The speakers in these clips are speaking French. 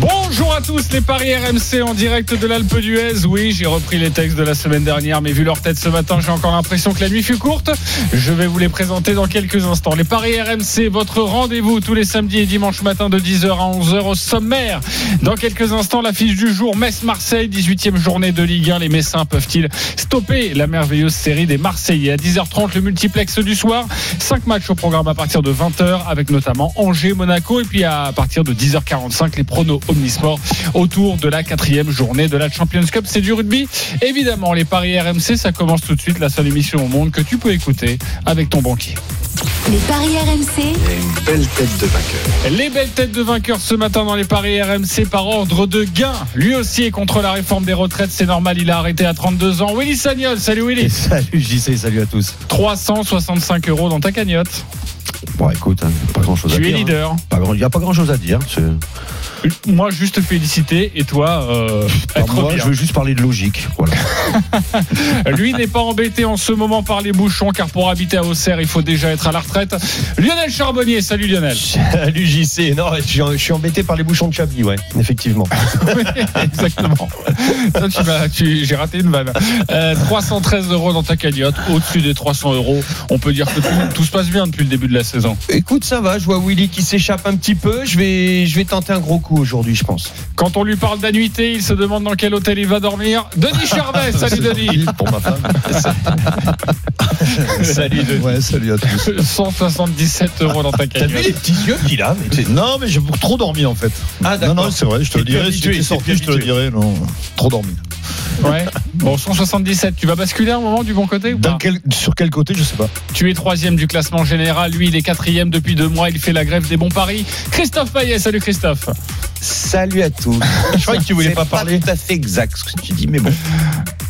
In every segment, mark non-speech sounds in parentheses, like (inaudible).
Bonjour à tous les paris RMC en direct de l'Alpe d'Huez. Oui, j'ai repris les textes de la semaine dernière, mais vu leur tête ce matin, j'ai encore l'impression que la nuit fut courte. Je vais vous les présenter dans quelques instants. Les paris RMC, votre rendez-vous tous les samedis et dimanches matin de 10h à 11h au sommaire. Dans quelques instants, l'affiche du jour, Metz-Marseille, 18e journée de Ligue 1. Les Messins peuvent-ils stopper la merveilleuse série des Marseillais? À 10h30, le multiplex du soir. 5 matchs au programme à partir de 20h avec notamment Angers, Monaco et puis à partir de 10h45, les pronos Omnisport autour de la quatrième journée de la Champions Cup. C'est du rugby. Évidemment, les paris RMC, ça commence tout de suite. La seule émission au monde que tu peux écouter avec ton banquier. Les paris RMC. Les belles têtes de vainqueurs ce matin dans les paris RMC par ordre de gain. Lui aussi est contre la réforme des retraites. C'est normal, il a arrêté à 32 ans. Willy Sagnol, salut Willy. (laughs) Salut JC, salut à tous. 365 euros dans ta cagnotte. Bon, écoute, hein, pas grand chose à Tu es dire. leader. Il n'y a pas grand chose à dire. Moi, juste féliciter et toi, euh, être moi, bien. je veux juste parler de logique. Voilà. (laughs) Lui n'est pas embêté en ce moment par les bouchons, car pour habiter à Auxerre, il faut déjà être à la retraite. Lionel Charbonnier, salut Lionel. Salut JC, non, je suis, embêté par les bouchons de Chablis, ouais, effectivement. Oui, (laughs) Exactement. J'ai raté une vanne. Euh, 313 euros dans ta cagnotte, au-dessus des 300 euros. On peut dire que tout, tout se passe bien depuis le début de la saison. Écoute, ça va, je vois Willy qui s'échappe un petit peu, je vais, je vais tenter un gros coup aujourd'hui, je pense. Quand on lui parle d'annuité, il se demande dans quel hôtel il va dormir. Denis Charvet, salut Denis. Pour ma femme. (laughs) Salut Denis. Ouais, salut à tous. (laughs) 177 euros dans ta cagnotte. petits yeux qu'il a mais Non, mais j'ai beaucoup trop dormi en fait. Ah, non, d'accord. non, c'est vrai, je te le dirai. Si t'es t'es sorti, je te le dirai. Non, trop dormi. Ouais. Bon, 177. Tu vas basculer un moment du bon côté ou pas Dans quel- sur quel côté, je sais pas. Tu es troisième du classement général. Lui, il est quatrième depuis deux mois. Il fait la grève des bons paris. Christophe Payet, salut Christophe. Salut à tous. Je croyais que tu voulais C'est pas parler. tout à fait exact ce que tu dis, mais bon.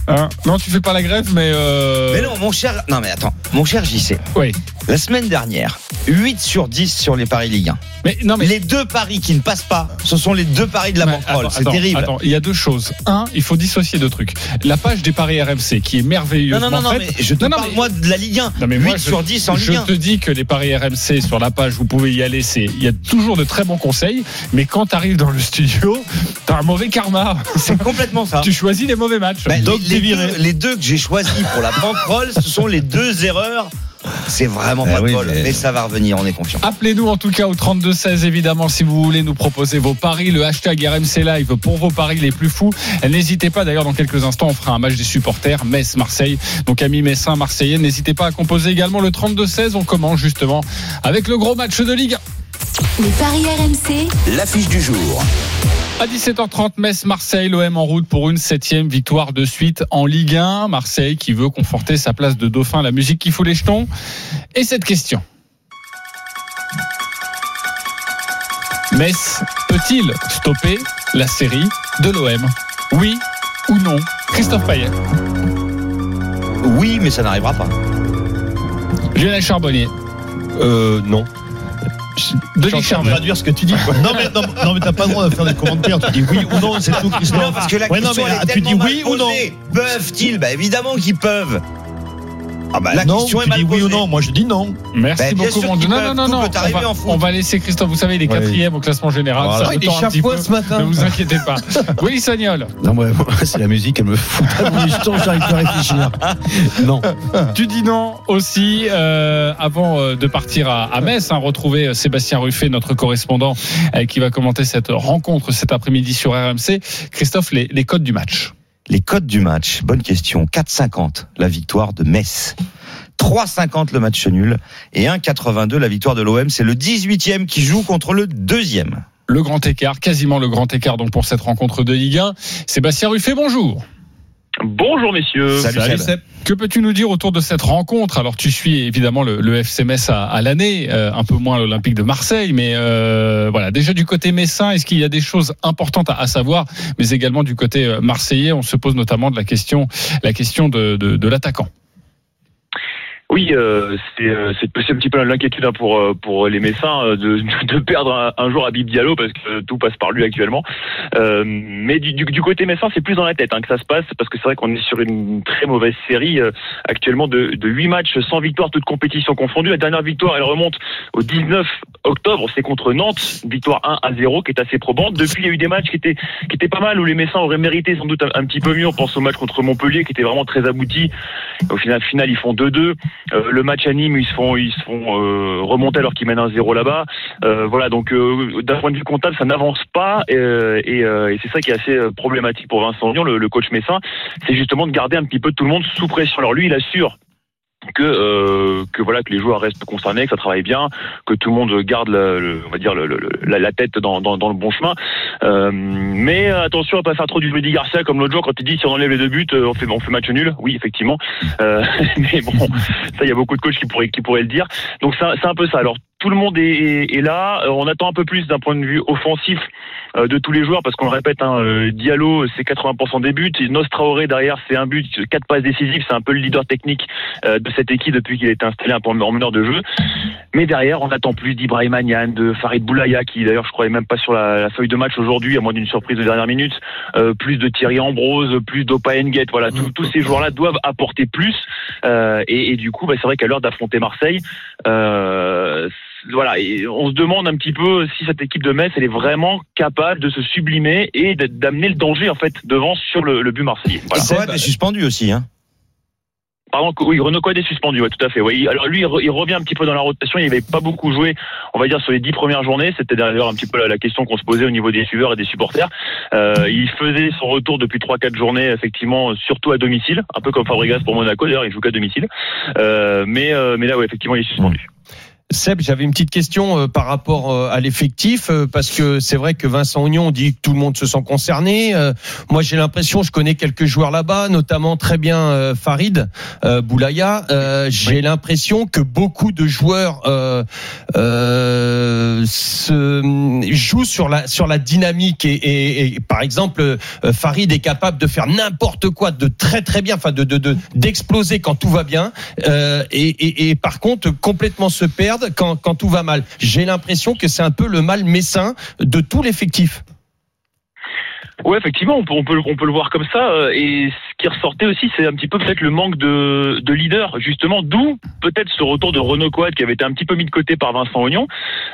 Hein? Non, tu fais pas la grève, mais. Euh... Mais non, mon cher. Non, mais attends, mon cher JC. Oui. La semaine dernière, 8 sur 10 sur les paris Ligue 1. Mais non, mais. Les deux paris qui ne passent pas, ce sont les deux paris de la banquerolle. C'est terrible. Attends, il y a deux choses. Un, il faut dissocier deux trucs. La page des paris RMC, qui est non, merveilleuse. non, non, non, mais je te Non, non, parle mais- moi de la Ligue 1. Non, mais 8 moi, je- sur 10 en Je Ligue 1. te dis que les paris RMC sur la page, vous pouvez y aller. Il y a toujours de très bons conseils. Mais quand tu arrives dans le studio, t'as un mauvais karma. C'est complètement ça. (laughs) tu choisis les mauvais matchs. Bah, Donc, les, les deux, les deux que j'ai choisis pour la banquerolle, ce sont les deux erreurs. C'est vraiment Eh pas oui, de bol, mais- mais ça va revenir, on est confiant. Appelez-nous en tout cas au 32-16 évidemment si vous voulez nous proposer vos paris, le hashtag RMC Live pour vos paris les plus fous. N'hésitez pas d'ailleurs dans quelques instants on fera un match des supporters Metz-Marseille. Donc amis Messin, Marseillais, n'hésitez pas à composer également le 32-16. On commence justement avec le gros match de Ligue 1. Les paris RMC. L'affiche du jour. À 17h30, Metz-Marseille, l'OM en route pour une septième victoire de suite en Ligue 1. Marseille qui veut conforter sa place de dauphin, la musique qui fout les jetons. Et cette question. Metz peut-il stopper la série de l'OM Oui ou non? Christophe Payet, Oui, mais ça n'arrivera pas. Lionel Charbonnier, Euh, non. Charvet. traduire ce que tu dis. quoi. non, mais, non, non, mais t'as pas le droit de faire des commentaires. Tu dis oui ou non, c'est tout, Christophe. Non, parce que la Ouais, non, question mais, elle est ah, tu dis oui ou non. Peuvent-ils? Bah évidemment qu'ils peuvent. Ah bah, la Non, question est tu mal dis oui ou posée. non. Moi, je dis non. Merci Ben, beaucoup, mon. Non, non, non, On va, en foot. on va laisser Christophe. Vous savez, il est Ouais. quatrième au classement général. Voilà. Ça Il tend un petit peu. ce matin Ne vous inquiétez pas. (laughs) Willy Sagnol. Non, ouais, c'est la musique, elle me fout les jetons, j'arrive pas à réfléchir. Non. Tu dis non aussi euh, avant euh, de partir à, à Metz, hein, retrouver euh, Sébastien Ruffet, notre correspondant, euh, qui va commenter cette rencontre cet après-midi sur RMC. Christophe, les, les codes du match. Les codes du match, bonne question. 4,50 la victoire de Metz. 3,50 le match nul et 1,82 la victoire de l'OM. C'est le 18e qui joue contre le deuxième. Le grand écart, quasiment le grand écart donc pour cette rencontre de Ligue 1. Sébastien Ruffet, bonjour. Bonjour messieurs. Salut, Seb. Que peux-tu nous dire autour de cette rencontre? Alors tu suis évidemment le, le FC Metz à, à l'année, euh, un peu moins l'Olympique de Marseille, mais euh, voilà déjà du côté messin, est-ce qu'il y a des choses importantes à, à savoir? Mais également du côté euh, marseillais, on se pose notamment de la question, la question de, de, de l'attaquant. Oui, euh, c'est euh, c'est c'est un petit peu l'inquiétude hein, pour euh, pour les Messins euh, de, (laughs) de perdre un, un jour à Bib Diallo parce que tout passe par lui actuellement. Mais du, du, du côté Messin, c'est plus dans la tête hein, que ça se passe parce que c'est vrai qu'on est sur une très mauvaise série actuellement de de huit matchs sans victoire, toutes compétitions confondues. La dernière victoire, elle remonte au 19 octobre, c'est contre Nantes, victoire 1 à 0 qui est assez probante. Depuis, il y a eu des matchs qui étaient qui étaient pas mal où les Messins auraient mérité sans doute un, petit peu mieux. On pense au match contre Montpellier qui était vraiment très abouti. Au final ils font 2-2. Euh, le match à Nîmes, ils se font, ils se font euh, remonter alors qu'ils mènent un 0 là-bas. Euh, voilà, donc d'un point de vue comptable, ça n'avance pas et, c'est ça qui est assez problématique pour Vincent Lyon, le, le coach messin, c'est justement de garder un petit peu tout le monde sous pression. Alors lui, il assure que euh, que voilà que les joueurs restent concernés, que ça travaille bien, que tout le monde garde le, le- on va dire le, le- la, la tête dans, dans, dans le bon chemin. Euh, mais attention à pas faire trop du Rudy Garcia comme l'autre jour quand il dit si on enlève les deux buts, euh, on fait on fait match nul. Oui effectivement. Euh, (laughs) mais bon, ça il y a beaucoup de coachs qui pourraient qui pourraient le dire. Donc c'est un peu ça. Alors tout le monde est, est- là. Euh, On attend un peu plus d'un point de vue offensif euh, de tous les joueurs parce qu'on le répète, hein, euh, Diallo c'est 80% des buts, Nostraoré derrière c'est un but, quatre passes décisives, c'est un peu le leader technique de cette équipe depuis qu'il a été installé en meneur de jeu. Mais derrière on attend plus d'Ibrahim Agnan, de Farid Boulaya qui d'ailleurs je croyais même pas sur la, la feuille de match aujourd'hui à moins d'une surprise de dernière minute, euh, plus de Thierry Ambrose, plus d'Opa Nguet, voilà tous- tous ces joueurs-là doivent apporter plus euh, et, et du coup bah, c'est vrai qu'à l'heure d'affronter Marseille euh, voilà, et on se demande un petit peu si cette équipe de Metz, elle est vraiment capable de se sublimer et d'amener le danger en fait devant sur le, le but marseillais. Voilà. Coad est suspendu aussi. Hein. Pardon, oui, Renaud Coad est suspendu, ouais, tout à fait. Oui, alors lui, il, re- il revient un petit peu dans la rotation. Il n'avait pas beaucoup joué, on va dire, sur les dix premières journées. C'était d'ailleurs un petit peu la, la question qu'on se posait au niveau des suiveurs et des supporters. Euh, il faisait son retour depuis trois, quatre journées, effectivement, surtout à domicile, un peu comme Fabregas pour Monaco. D'ailleurs, il joue qu'à domicile. Euh, mais, euh, mais là, ouais, effectivement, il est suspendu. Seb, j'avais une petite question euh, par rapport euh, à l'effectif, euh, parce que c'est vrai que Vincent Ognon dit que tout le monde se sent concerné. Euh, moi, j'ai l'impression, je connais quelques joueurs là-bas, notamment très bien euh, Farid euh, Boulaya. Euh, j'ai l'impression que beaucoup de joueurs euh, euh, se, jouent sur la sur la dynamique et, et- et, par exemple, euh, Farid est capable de faire n'importe quoi de très très bien, enfin de de de- d'exploser quand tout va bien, euh, et, et, et par contre complètement se perdre quand, tout va mal. J'ai l'impression que c'est un peu le mal messin de tout l'effectif. Ouais, effectivement, on peut, on peut, on peut le voir comme ça. euh, Et ce qui ressortait aussi, c'est un petit peu peut-être le manque de, de leader, justement, d'où peut-être ce retour de Renaud Coad qui avait été un petit peu mis de côté par Vincent Ognon,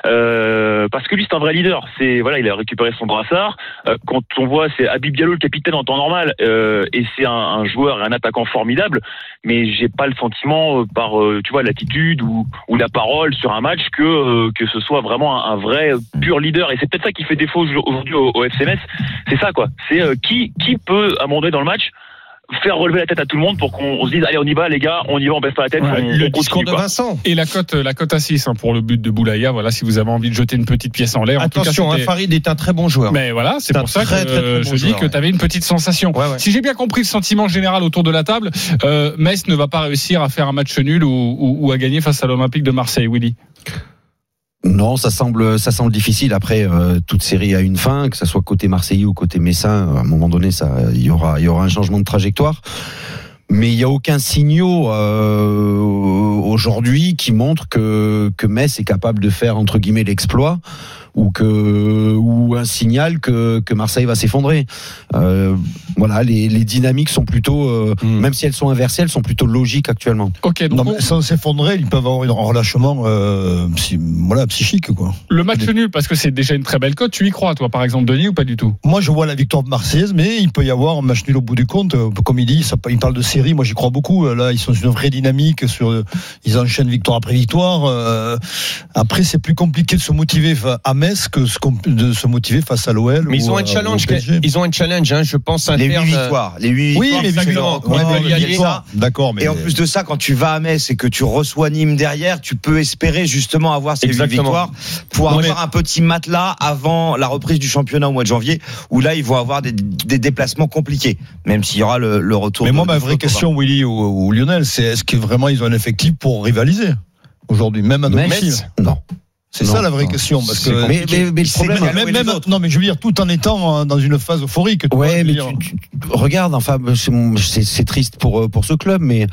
euh, parce que lui c'est un vrai leader. C'est voilà, il a récupéré son brassard. Euh, quand on voit, c'est Habib Diallo le capitaine en temps normal, euh, et c'est un, un joueur, et un attaquant formidable. Mais j'ai pas le sentiment euh, par, euh, tu vois, l'attitude ou, ou la parole sur un match que que ce soit vraiment un, vrai pur leader. Et c'est peut-être ça qui fait défaut aujourd'hui au, au FCMS. C'est ça quoi. C'est euh, qui qui peut à un moment donné dans le match faire relever la tête à tout le monde pour qu'on on se dise allez on y va les gars on y va on baisse pas la tête Ouais, on, le on discours de quoi. Vincent. Et la cote, la cote à 6 hein, pour le but de Boulaya. Voilà, si vous avez envie de jeter une petite pièce en l'air. En tout cas, Attention, hein, Farid est un très bon joueur. Mais voilà, c'est pour ça que très, très, très bon je dis que tu avais une petite sensation. Ouais, ouais. Si j'ai bien compris le sentiment général autour de la table, euh, Metz ne va pas réussir à faire un match nul ou, ou- ou à gagner face à l'Olympique de Marseille, Willy. Non, ça semble, ça semble difficile. Après, euh, toute série a une fin, que ça soit côté Marseillais ou côté Messin. À un moment donné, ça, il y aura, il y aura un changement de trajectoire. Mais il n'y a aucun signaux euh, aujourd'hui qui montre que que Metz est capable de faire entre guillemets l'exploit ou que ou un signal que que Marseille va s'effondrer. Euh, voilà, les, les dynamiques sont plutôt, euh, Mm. même si elles sont inversées, elles sont plutôt logiques actuellement. Ok, donc Non, sans s'effondrer, ils peuvent avoir un relâchement euh, psy- voilà, psychique. Quoi. le match nul, parce que c'est déjà une très belle cote, tu y crois, toi, par exemple, Denis, ou pas du tout? Moi, je vois la victoire marseillaise, mais il peut y avoir un match nul au bout du compte. Comme il dit, ça, il parle de série. Moi, j'y crois beaucoup. Là, ils sont sur une vraie dynamique. Sur, ils enchaînent victoire après victoire. Euh, après, c'est plus compliqué de se motiver à Metz que ce qu'on- de se motiver face à l'OL. Mais ils ou ont à- un challenge. Ils ont un challenge, hein, je pense Les huit interne. victoires. Les huit Oui, victoires. mais c'est exactement. le record Ouais, de mais il y a Bielsa. les- Victoire, D'accord, mais Et en plus de ça, quand tu vas à Metz et que tu reçois Nîmes derrière, tu peux espérer justement avoir ces huit Exactement. victoires pour Non, avoir un petit matelas avant la reprise du championnat au mois de janvier, où là, ils vont avoir des, des déplacements compliqués, même s'il y aura le, le retour. Mais moi, de ma vraie question, Willy ou, ou Lionel, c'est est-ce que vraiment ils ont un effectif pour rivaliser aujourd'hui, même à domicile? Metz, non. C'est ça la vraie non. question. Parce que Mais, mais, mais le C'est problème, Gallo même, même- non, mais je veux dire, tout en étant euh, dans une phase euphorique. tu Ouais, mais tu, tu- regarde, enfin, c'est mon- c'est triste pour euh, pour ce club, mais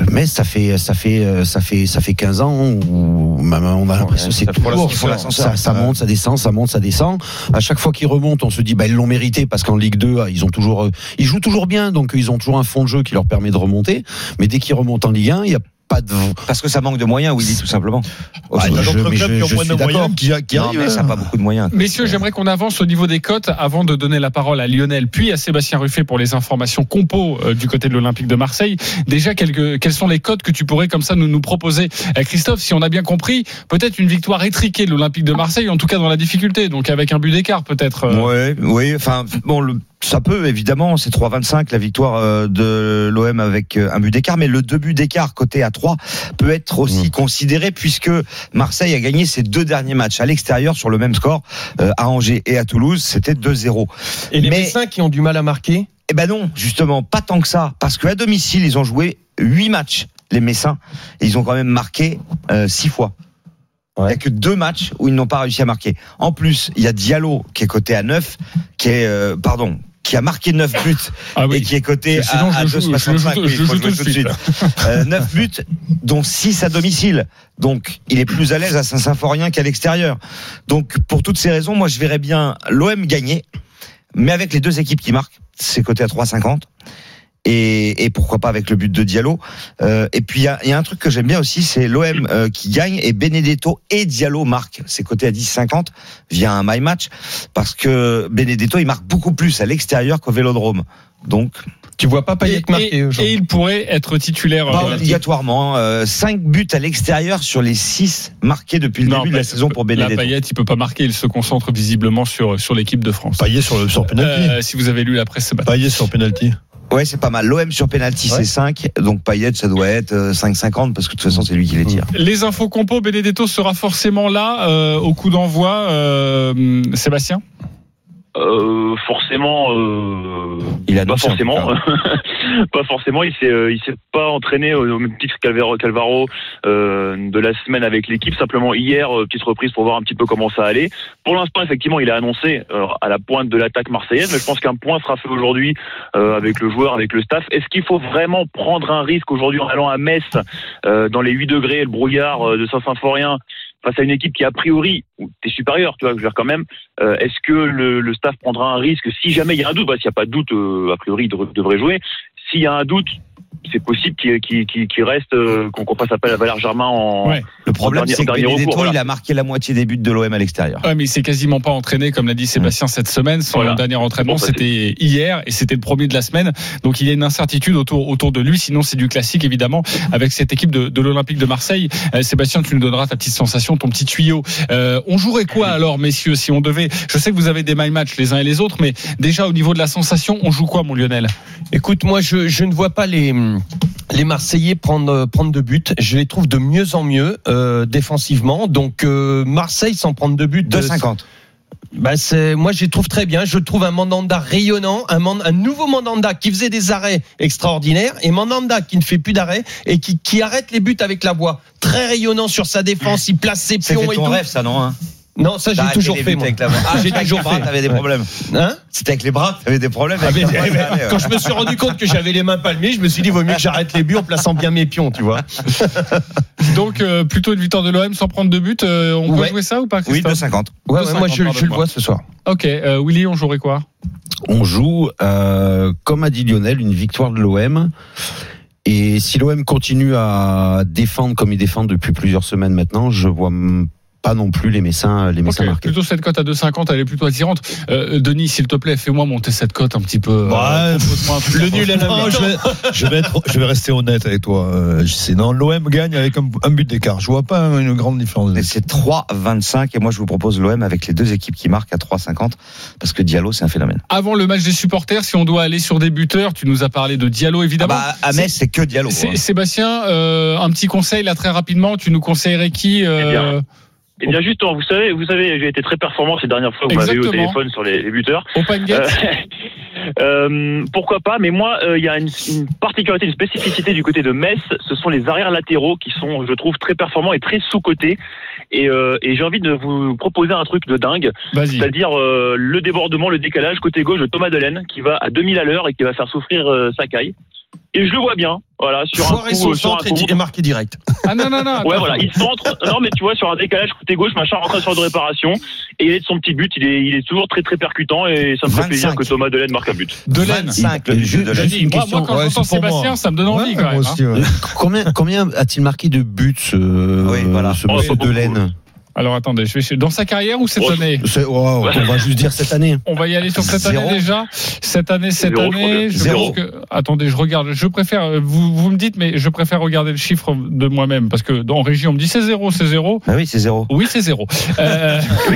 Euh, Mais ça fait ça fait euh, ça fait ça fait 15 ans où on a l'impression que c'est toujours ça, ça monte, ça descend, ça monte, ça descend. À chaque fois qu'ils remontent, on se dit bah ils l'ont mérité parce qu'en Ligue 2, ils ont toujours euh, ils jouent toujours bien donc ils ont toujours un fond de jeu qui leur permet de remonter. Mais dès qu'ils remontent en Ligue 1, il y a pas de Parce que ça manque de moyens, Willy, tout simplement. Bah, il y a je- d'autres clubs je- qui ont moins suis de moyens d'accord. qui, qui Non, arrivent. mais ça n'a pas beaucoup de moyens. Messieurs, j'aimerais qu'on avance au niveau des cotes avant de donner la parole à Lionel, puis à Sébastien Ruffet pour les informations compo euh, du côté de l'Olympique de Marseille. Déjà, quelques, quelles sont les cotes que tu pourrais comme ça nous, nous proposer? Euh, Christophe, si on a bien compris, peut-être une victoire étriquée de l'Olympique de Marseille, en tout cas dans la difficulté, donc avec un but d'écart peut-être. euh. Ouais, oui, enfin bon, le, ça peut évidemment, c'est 3,25 la victoire euh, de l'OM avec euh, un but d'écart, mais le deux buts d'écart côté à 3 peut être aussi considéré puisque Marseille a gagné ses deux derniers matchs à l'extérieur sur le même score euh, à Angers et à Toulouse, c'était 2-0. Et les Mais- Messins qui ont du mal à marquer? Eh ben non, justement, pas tant que ça, parce qu'à domicile, ils ont joué 8 matchs, les Messins, et ils ont quand même marqué 6 fois. Il n'y a que deux matchs où ils n'ont pas réussi à marquer. En plus, il y a Diallo qui est coté à 9, qui est, euh, pardon, qui a marqué 9 buts Ah et oui. qui est coté Sinon, à, à je le joue- je le 2,65. joue- je tout de suite. Euh, 9 buts, dont 6 à domicile. Donc, il est plus à l'aise à Saint-Symphorien qu'à l'extérieur. Donc, pour toutes ces raisons, moi, je verrais bien l'OM gagner, mais avec les deux équipes qui marquent, c'est coté à 3,50. Et, et pourquoi pas avec le but de Diallo. Euh, et puis il y a, il y a un truc que j'aime bien aussi, c'est l'OM euh, qui gagne et Benedetto et Diallo marquent. C'est coté à 10,50 via un my match parce que Benedetto il marque beaucoup plus à l'extérieur qu'au Vélodrome. Donc Tu vois pas Et, Payet marquer et- aujourd'hui et il pourrait être titulaire. pas euh, obligatoirement. Euh, 5 buts à l'extérieur sur les 6 marqués depuis le Non, début de la saison pour La Benedetto. Payet, il peut pas marquer, il se concentre visiblement sur, sur l'équipe de France. Payet sur le sur penalty. Euh, si vous avez lu la presse ce matin. Payet sur penalty. Ouais, c'est pas mal. L'OM sur penalty Ouais. c'est 5, donc Payet ça doit être euh, 5,50 parce que de toute façon c'est lui qui les tire. Les infos compo, Benedetto sera forcément là euh, au coup d'envoi. euh, Sébastien? Euh, forcément, euh, Il a pas forcément, (laughs) pas forcément. Il s'est, euh, il s'est pas entraîné au même titre qu'Alvaro, Calvaro euh, de la semaine avec l'équipe. Simplement hier, petite reprise pour voir un petit peu comment ça allait. Pour l'instant, effectivement, il a annoncé euh, à la pointe de l'attaque marseillaise, mais je pense qu'un point sera fait aujourd'hui euh, avec le joueur, avec le staff. Est-ce qu'il faut vraiment prendre un risque aujourd'hui en allant à Metz euh, dans les 8 degrés, le brouillard de Saint-Symphorien face à une équipe qui a priori t'es supérieur, tu vois, je veux dire quand même. euh, Est-ce que le, staff prendra un risque si jamais il y a un doute? Bah, s'il n'y a pas de doute, euh, a priori, il devrait jouer. S'il y a un doute, c'est possible qu'il qu'il- qu'il- qu'il reste, euh, qu'on qu'on fasse appel à Valère Germain en. Ouais. Le problème c'est que dernier Benedetto recours, voilà. il a marqué la moitié des buts de l'OM à l'extérieur. Ouais, mais il s'est quasiment pas entraîné, comme l'a dit Sébastien cette semaine. Son Voilà. dernier entraînement, Bon, ça, c'était hier et c'était le premier de la semaine. Donc il y a une incertitude autour, autour de lui. Sinon, c'est du classique, évidemment, avec cette équipe de, de l'Olympique de Marseille. Euh, Sébastien, tu nous donneras ta petite sensation, ton petit tuyau. Euh, on jouerait quoi alors, messieurs, si on devait Je sais que vous avez des my match les uns et les autres, mais déjà au niveau de la sensation, on joue quoi, mon Lionel? Écoute, moi, je, je ne vois pas les, les Marseillais prendre, prendre de buts. Je les trouve de mieux en mieux euh, défensivement. Donc, euh, Marseille sans prendre de but. 2,50. Bah c'est, moi, je les trouve très bien. Je trouve un Mandanda rayonnant, un, Man- un nouveau Mandanda qui faisait des arrêts extraordinaires et Mandanda qui ne fait plus d'arrêts et qui, qui arrête les buts avec la voix. Très rayonnant sur sa défense. Il place ses pions et ton tout. rêve ça non hein? Non, ça, j'ai T'as toujours fait, buts moi. avec la main. Ah, J'ai toujours les bras, fait. T'avais des problèmes. Hein C'était avec les bras, t'avais des problèmes. Ah, mais- ouais. quand je me suis rendu compte que j'avais les mains palmées, je me suis dit, vaut mieux que j'arrête les buts en plaçant bien mes pions, tu vois. (laughs) Donc euh, plutôt une victoire de l'OM sans prendre de but. euh, on peut Ouais. jouer ça ou pas Oui, Christophe 2,50. Ouais, ouais, 2,50, moi, je, je le vois ce soir. Ok, euh, Willy, on jouerait quoi? On joue, euh, comme a dit Lionel, une victoire de l'OM. Et si l'OM continue à défendre comme il défend depuis plusieurs semaines maintenant, je vois pas non plus les Messins, les Messins Ok, marqués. Plutôt cette cote à 2,50, elle est plutôt attirante. Euh, Denis, s'il te plaît, fais-moi monter cette cote un petit peu. euh, le nul à la (laughs) Non, je, vais, je, vais être, je vais rester honnête avec toi. Euh, sais, non, l'OM gagne avec un, un but d'écart. Je vois pas une grande différence. C'est 3,25 et moi je vous propose l'OM avec les deux équipes qui marquent à 3,50 parce que Diallo c'est un phénomène. Avant le match des supporters, si on doit aller sur des buteurs, tu nous as parlé de Diallo Ah évidemment. bah, à Metz c'est que Diallo. C'est- hein. Sébastien, euh, un petit conseil là très rapidement, tu nous conseillerais qui euh, Eh bien, Eh bien, justement, vous savez, vous savez, j'ai été très performant ces dernières fois. Vous m'avez eu au téléphone sur les, les buteurs. Open Euh, (laughs) euh, pourquoi pas Mais moi, euh, il y a une, une particularité, une spécificité du côté de Metz. Ce sont les arrières latéraux qui sont, je trouve, très performants et très sous cotés. Et, euh, et j'ai envie de vous proposer un truc de dingue, c'est-à-dire euh, le débordement, le décalage côté gauche de Thomas Delaine qui va à 2000 à l'heure et qui va faire souffrir euh, Sakai. Et je le vois bien. Voilà, sur Foirer un son coup, sur un centre et coup. di- et marquer direct. Ah non, non, non. Ouais, voilà, il centre. Non, mais tu vois, sur un décalage côté gauche, machin, rentré sur de réparation. Et il est de son petit but. Il est, il est toujours très, très percutant. Et ça me fait 25. plaisir que Thomas Delaine marque un but. Delaine. 25, le but de J'ai Delaine. dit, moi, moi, quand Ouais, j'entends pour moi. Sébastien, ça me donne envie Ouais, quand même. hein. aussi, ouais. Combien, combien a-t-il marqué de buts, ce, Oui, voilà. ce Oh, monsieur pas beaucoup. Delaine? Alors attendez, je vais dans sa carrière ou cette Oh, année wow, On va juste dire cette année. On va y aller sur cette Zéro. année déjà. Cette année, cette Zéro, année. Je Zéro. pense que. Attendez, je regarde. Je préfère. euh, Vous, vous me dites, mais je préfère regarder le chiffre de moi-même parce que dans région, on me dit c'est zéro, c'est zéro. Bah oui, c'est zéro. Oui, c'est zéro. Euh, (laughs)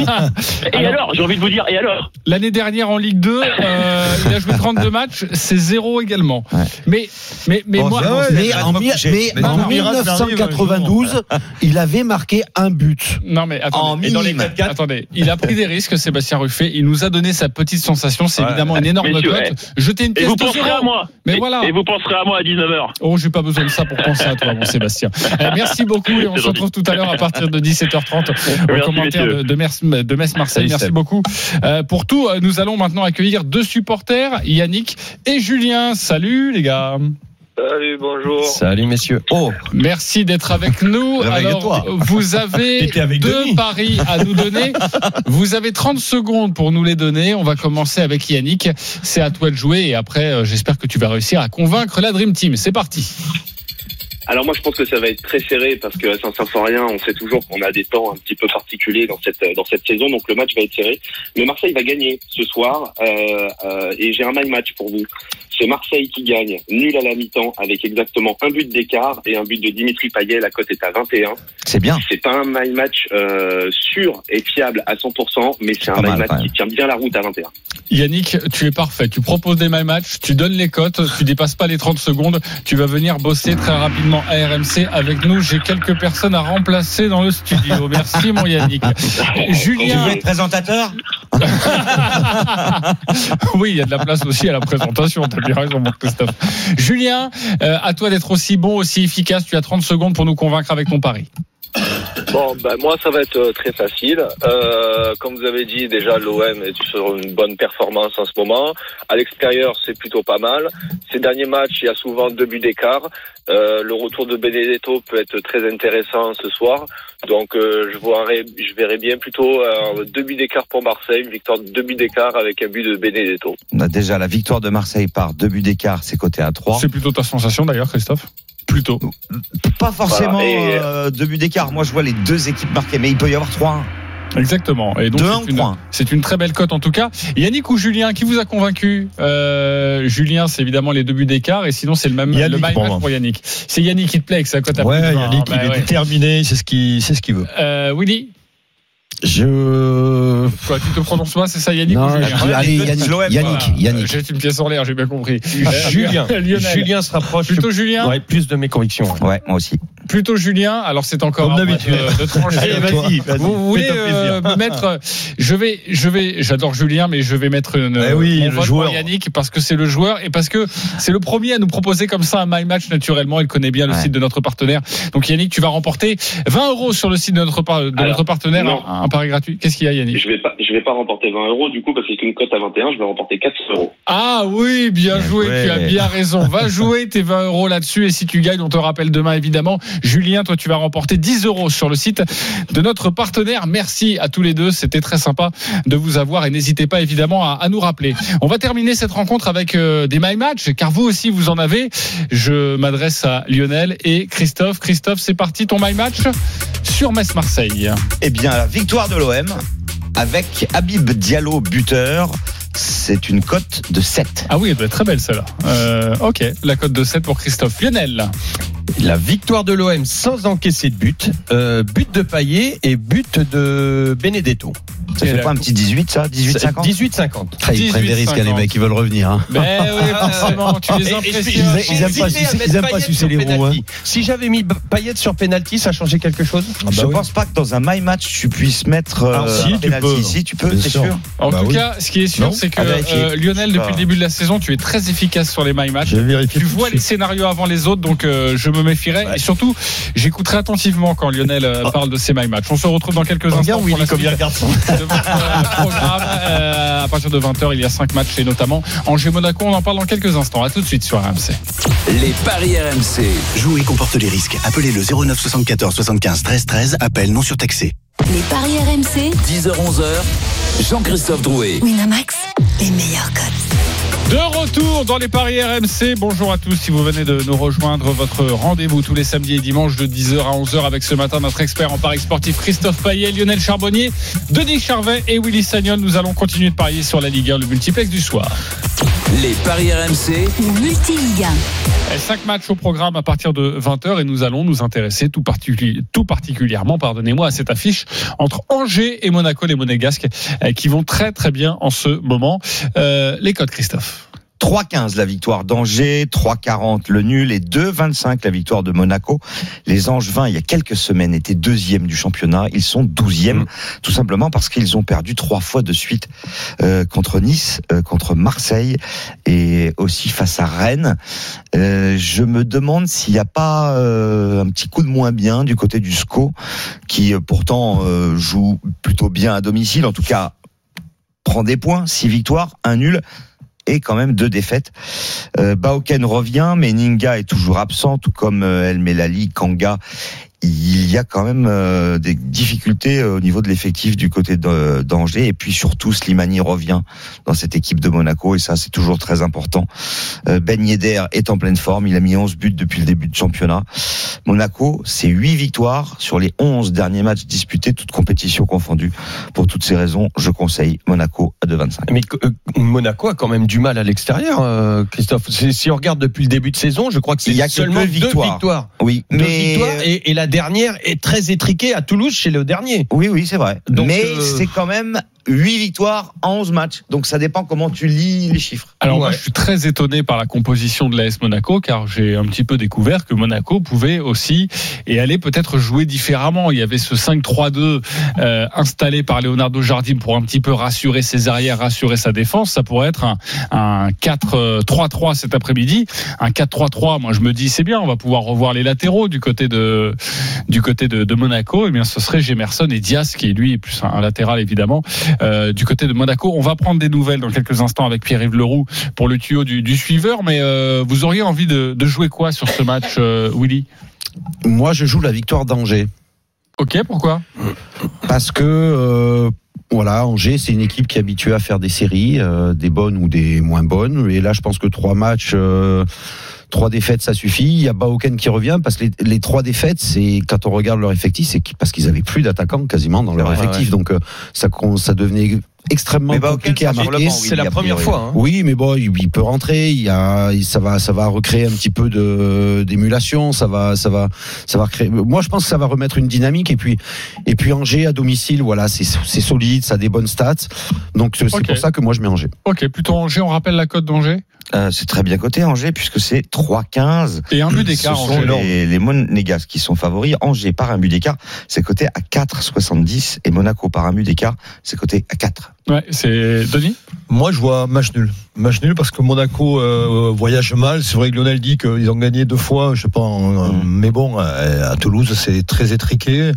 Et Alors- alors, j'ai envie de vous dire, et alors L'année dernière en Ligue 2, euh, il a joué 32 matchs, c'est zéro également. Ouais. Mais, mais, mais Bon, moi, Mais en, pas mi- couché. mais Mais en non, Miracle arrive, 1992, il avait marqué un but. non mais attendez. En Et dans les minime. 4-4, attendez, il a pris des risques, Sébastien Ruffet. Il nous a donné sa petite sensation. C'est Ouais. évidemment une énorme Messieurs, cote. ouais. Jetez une Et pièce vous de penserez à moi. Mais et, voilà. Et vous penserez à moi à 19h. Oh, j'ai pas besoin de ça pour penser à toi, mon Sébastien. Euh, merci beaucoup et on se retrouve tout à l'heure à partir de 17h30 au Merci, commentaire de, messieurs. de, Mers- de Metz Marseille. Merci beaucoup Euh, pour tout. euh, Nous allons maintenant accueillir deux supporters, Yannick et Julien. Salut les gars. Salut, bonjour. Salut messieurs. Oh, Merci d'être avec nous. Avec Alors, toi. vous avez (laughs) deux Denis. paris à nous donner. (laughs) Vous avez 30 secondes pour nous les donner. On va commencer avec Yannick. C'est à toi de jouer et après, euh, j'espère que tu vas réussir à convaincre la Dream Team. C'est parti. Alors moi je pense que ça va être très serré parce que à Saint-Symphorien on sait toujours qu'on a des temps un petit peu particuliers dans cette dans cette saison donc le match va être serré. Mais Marseille va gagner ce soir euh, euh, et j'ai un my match pour vous. C'est Marseille qui gagne, nul à la mi-temps avec exactement un but d'écart et un but de Dimitri Payet. La cote est à 21. c'est bien. C'est pas un my match euh, sûr et fiable à 100%, mais c'est un my mal, match qui tient bien la route à 21. Yannick, tu es parfait. Tu proposes des my match, tu donnes les cotes, tu dépasses pas les 30 secondes. Tu vas venir bosser très rapidement à RMC avec nous. J'ai quelques personnes à remplacer dans le studio. Merci mon Yannick. (laughs) Tu veux Julien, être présentateur? (laughs) Oui, il y a de la place aussi à la présentation. T'as bien raison, mon Christophe. Julien, euh, à toi d'être aussi bon, aussi efficace. Tu as 30 secondes pour nous convaincre avec ton pari. Bon, ben moi ça va être euh, très facile. Euh, comme vous avez dit, déjà l'OM est sur une bonne performance en ce moment. À l'extérieur, c'est plutôt pas mal. Ces derniers matchs, il y a souvent deux buts d'écart. Euh, le retour de Benedetto peut être très intéressant ce soir. Donc euh, je verrai, je verrai bien plutôt euh, deux buts d'écart pour Marseille, une victoire de deux buts d'écart avec un but de Benedetto. On a déjà la victoire de Marseille par deux buts d'écart, c'est coté à 3. C'est plutôt ta sensation d'ailleurs, Christophe? Plutôt. Pas forcément Voilà, et- euh, deux buts d'écart. Moi, je vois les deux équipes marquées, mais il peut y avoir 3-1. Exactement. Et donc 2-1 c'est ou une, 3-1. c'est une très belle cote en tout cas. Yannick ou Julien, qui vous a convaincu euh, Julien, c'est évidemment les deux buts d'écart, et sinon c'est le même Yannick le même pour pour Yannick. C'est Yannick qui te plaît, que ça cote à Ouais, plus de 20, Yannick, hein. il Bah est ouais. déterminé, c'est ce qu'il c'est ce qu'il veut. Euh, Willy, Je. quoi, tu te prononces pas, c'est ça Yannick Non, ou Julien je- allez, Yannick, Yannick, Voilà. Yannick. Jette une pièce en l'air, j'ai bien compris. Euh, (laughs) Julien. Julien se rapproche Plutôt Julien ouais, plus de mes convictions. ouais. Moi aussi. Plutôt Julien. Alors c'est encore Comme d'habitude. de, de trancher. Allez, vas-y. Vous, voulez euh, me mettre Je vais, je vais. J'adore Julien, mais je vais mettre une, Eh oui, mon le vote joueur. pour Yannick parce que c'est le joueur et parce que c'est le premier à nous proposer comme ça un my match naturellement. Il connaît bien le Ouais. site de notre partenaire. Donc Yannick, tu vas remporter 20 euros sur le site de notre de Alors, notre partenaire. non. Un, un pari gratuit. Qu'est-ce qu'il y a, Yannick Je vais pas, je vais pas remporter 20 euros du coup parce que c'est une cote à 21, je vais remporter 400 euros. Ah oui, bien, joué, tu as bien raison. Va (laughs) jouer tes 20 euros là-dessus et si tu gagnes, on te rappelle demain évidemment. Julien, toi tu vas remporter 10 euros sur le site de notre partenaire. Merci à tous les deux, c'était très sympa de vous avoir et n'hésitez pas évidemment à, à nous rappeler. On va terminer cette rencontre avec euh, des My Match car vous aussi vous en avez. Je m'adresse à Lionel et Christophe. Christophe, c'est parti ton My Match sur Metz Marseille. Eh bien, la victoire de l'OM avec Habib Diallo buteur, c'est une cote de 7. Ah oui, elle doit être très belle celle-là. Euh, ok, la cote de 7 pour Christophe. Lionel. La victoire de l'OM sans encaisser de but, euh, but de Payet et but de Benedetto. Ça fait pas un petit 18, ça 18-50 18-50. Ah, ils prennent des risques, hein, les 18-50. mecs, ils veulent revenir. hein. Ben oui, (laughs) forcément, tu les impressionnes. ils- ils aiment pas ils aiment pas sucer les roues, penalty. Si j'avais mis Payet sur penalty, ça changeait quelque chose Je pense pas que dans un my match tu puisses mettre euh, Ah, si, tu peux. Si tu peux, Bien c'est sûr. sûr. En Bah tout oui. cas, ce qui est sûr, c'est que À vérifier. euh, Lionel, depuis le début de la saison, tu es très efficace sur les my match. Tu vois les scénarios avant les autres, donc euh, je me méfierais. Et surtout, j'écouterai attentivement quand Lionel euh, parle de ces my match. On se retrouve dans quelques instants. Comme son. (laughs) de votre euh, programme. Euh, à partir de 20h, il y a 5 matchs et notamment Angers-Monaco. On en parle dans quelques instants. À tout de suite sur RMC. Les paris RMC. Jouer comporte les risques. Appelez le 09 74 75 13 13. Appel non surtaxé. Les paris RMC. 10h-11h. Jean-Christophe Drouet. Winamax, les meilleurs codes. De retour dans les paris RMC. Bonjour à tous. Si vous venez de nous rejoindre, votre rendez-vous tous les samedis et dimanches de 10h à 11h avec ce matin notre expert en paris sportif Christophe Payet, Lionel Charbonnier, Denis Charvet et Willy Sagnol. Nous allons continuer de parier sur la Ligue 1, le multiplex du soir. Les paris RMC. Le multi-ligue 1. 5 matchs au programme à partir de 20h et nous allons nous intéresser tout, particuli- tout particulièrement, pardonnez-moi, à cette affiche entre Angers et Monaco, les Monégasques, euh, qui vont très très bien en ce moment. Euh, les codes, Christophe. 3-15 la victoire d'Angers, 3-40 le nul et 2-25 la victoire de Monaco. Les Angevins, il y a quelques semaines, étaient deuxième du championnat. Ils sont douzième, tout simplement parce qu'ils ont perdu trois fois de suite euh, contre Nice, euh, contre Marseille et aussi face à Rennes. Euh, je me demande s'il n'y a pas euh, un petit coup de moins bien du côté du SCO, qui pourtant euh, joue plutôt bien à domicile, en tout cas prend des points, six victoires, un nul et quand même deux défaites. Euh, Baoken revient, mais Ninga est toujours absent, tout comme euh, El Melali, Kanga. Il y a quand même euh, des difficultés euh, au niveau de l'effectif du côté d'Angers et puis surtout Slimani revient dans cette équipe de Monaco et ça c'est toujours très important. Euh, Ben Yedder est en pleine forme, il a mis 11 buts depuis le début de championnat. Monaco, c'est 8 victoires sur les 11 derniers matchs disputés, toutes compétitions confondues. Pour toutes ces raisons, je conseille Monaco à 2,25. Mais euh, Monaco a quand même du mal à l'extérieur, euh, Christophe. Si on regarde depuis le début de saison, je crois que c'est seulement deux deux victoires. victoires. Oui, Deux mais victoires et, et la dernière est très étriquée à Toulouse chez le dernier. Oui, oui, c'est vrai. Donc, Mais euh, c'est quand même 8 victoires en 11 matchs. Donc ça dépend comment tu lis les chiffres. Alors moi, je suis très étonné par la composition de l'AS Monaco, car j'ai un petit peu découvert que Monaco pouvait aussi et allait peut-être jouer différemment. Il y avait ce 5-3-2 euh, installé par Leonardo Jardim pour un petit peu rassurer ses arrières, rassurer sa défense. Ça pourrait être un, un 4-3-3 cet après-midi. Un 4-3-3, moi je me dis c'est bien, on va pouvoir revoir les latéraux du côté de du côté de, de Monaco. Et bien ce serait Gemerson et Diaz qui lui est plus un, un latéral évidemment euh, du côté de Monaco. On va prendre des nouvelles dans quelques instants avec Pierre-Yves Leroux pour le tuyau du, du suiveur. Mais euh, vous auriez envie de, de jouer quoi sur ce match, euh, Willy? Moi, je joue la victoire d'Angers. Ok, pourquoi? Parce que euh, voilà, Angers, c'est une équipe qui est habituée à faire des séries, euh, des bonnes ou des moins bonnes. Et là, je pense que trois matchs, euh, trois défaites, ça suffit. Il y a Baoken qui revient parce que les, les trois défaites, c'est quand on regarde leur effectif, c'est parce qu'ils avaient plus d'attaquants quasiment dans leur effectif. Donc euh, ça, ça devenait extrêmement Mais Baoken, compliqué à marquer. C'est la a première fois. hein. Oui, mais bon, il, il peut rentrer. Il y a, ça va, ça va recréer un petit peu de d'émulation. Ça va, ça va, ça va recréer. Moi, je pense que ça va remettre une dynamique. Et puis, et puis Angers à domicile, voilà, c'est c'est solide, ça a des bonnes stats. Donc c'est pour ça que moi je mets Angers. Ok, plutôt Angers. On rappelle la cote d'Angers? Euh, c'est très bien coté Angers puisque c'est 3-15. et un but Ce d'écart. sont Angers. les, les Monégas qui sont favoris. Angers par un but d'écart, c'est coté à 4,70 et Monaco par un but d'écart, c'est coté à 4. Ouais, c'est Denis? Moi, je vois match nul. Match nul parce que Monaco euh, voyage mal. C'est vrai que Lionel dit qu'ils ont gagné deux fois, je sais pas, en- Mm. mais bon, euh, à Toulouse, c'est très étriqué.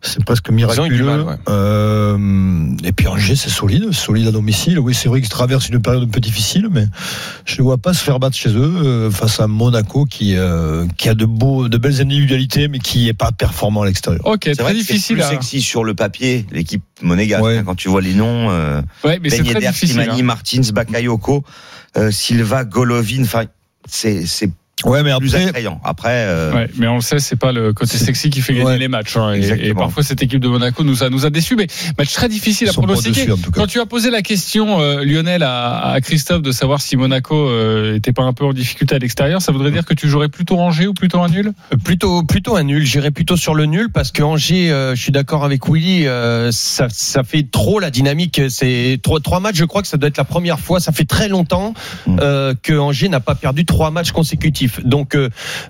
C'est presque ont eu du miraculeux. mal, ouais. Euh, et puis Angers, c'est solide, solide à domicile. Oui, c'est vrai qu'ils traversent une période un peu difficile, mais je ne vois pas se faire battre chez eux euh, face à Monaco qui, euh, qui a de, beaux, de belles individualités, mais qui n'est pas performant à l'extérieur. Ok, C'est très vrai que c'est difficile. plus à- sexy sur le papier, l'équipe monégasque. Ouais. hein, Quand tu vois les noms, euh, Ouais, mais c'est Ben Yedder, difficile. Slimani, hein. Martins, Bakayoko, euh, Silva, Golovin. Enfin, c'est c'est Ouais, mais plus après, attrayant. Après, euh, Ouais, mais on le sait, c'est pas le côté sexy qui fait gagner Ouais. les matchs. hein. Et- parfois, cette équipe de Monaco nous a, nous a déçus. Mais match très difficile ils à pronostiquer. dessus. Quand tu as posé la question, euh, Lionel, à, à Christophe, de savoir si Monaco euh, était pas un peu en difficulté à l'extérieur, ça voudrait dire que tu jouerais plutôt Angers ou plutôt un nul? Euh, Plutôt, plutôt un nul. J'irais plutôt sur le nul parce que Angers, euh, je suis d'accord avec Willy, euh, ça, ça fait trop la dynamique. C'est trois, trois matchs. Je crois que ça doit être la première fois. Ça fait très longtemps Mm. euh, que Angers n'a pas perdu trois matchs consécutifs. Donc, euh,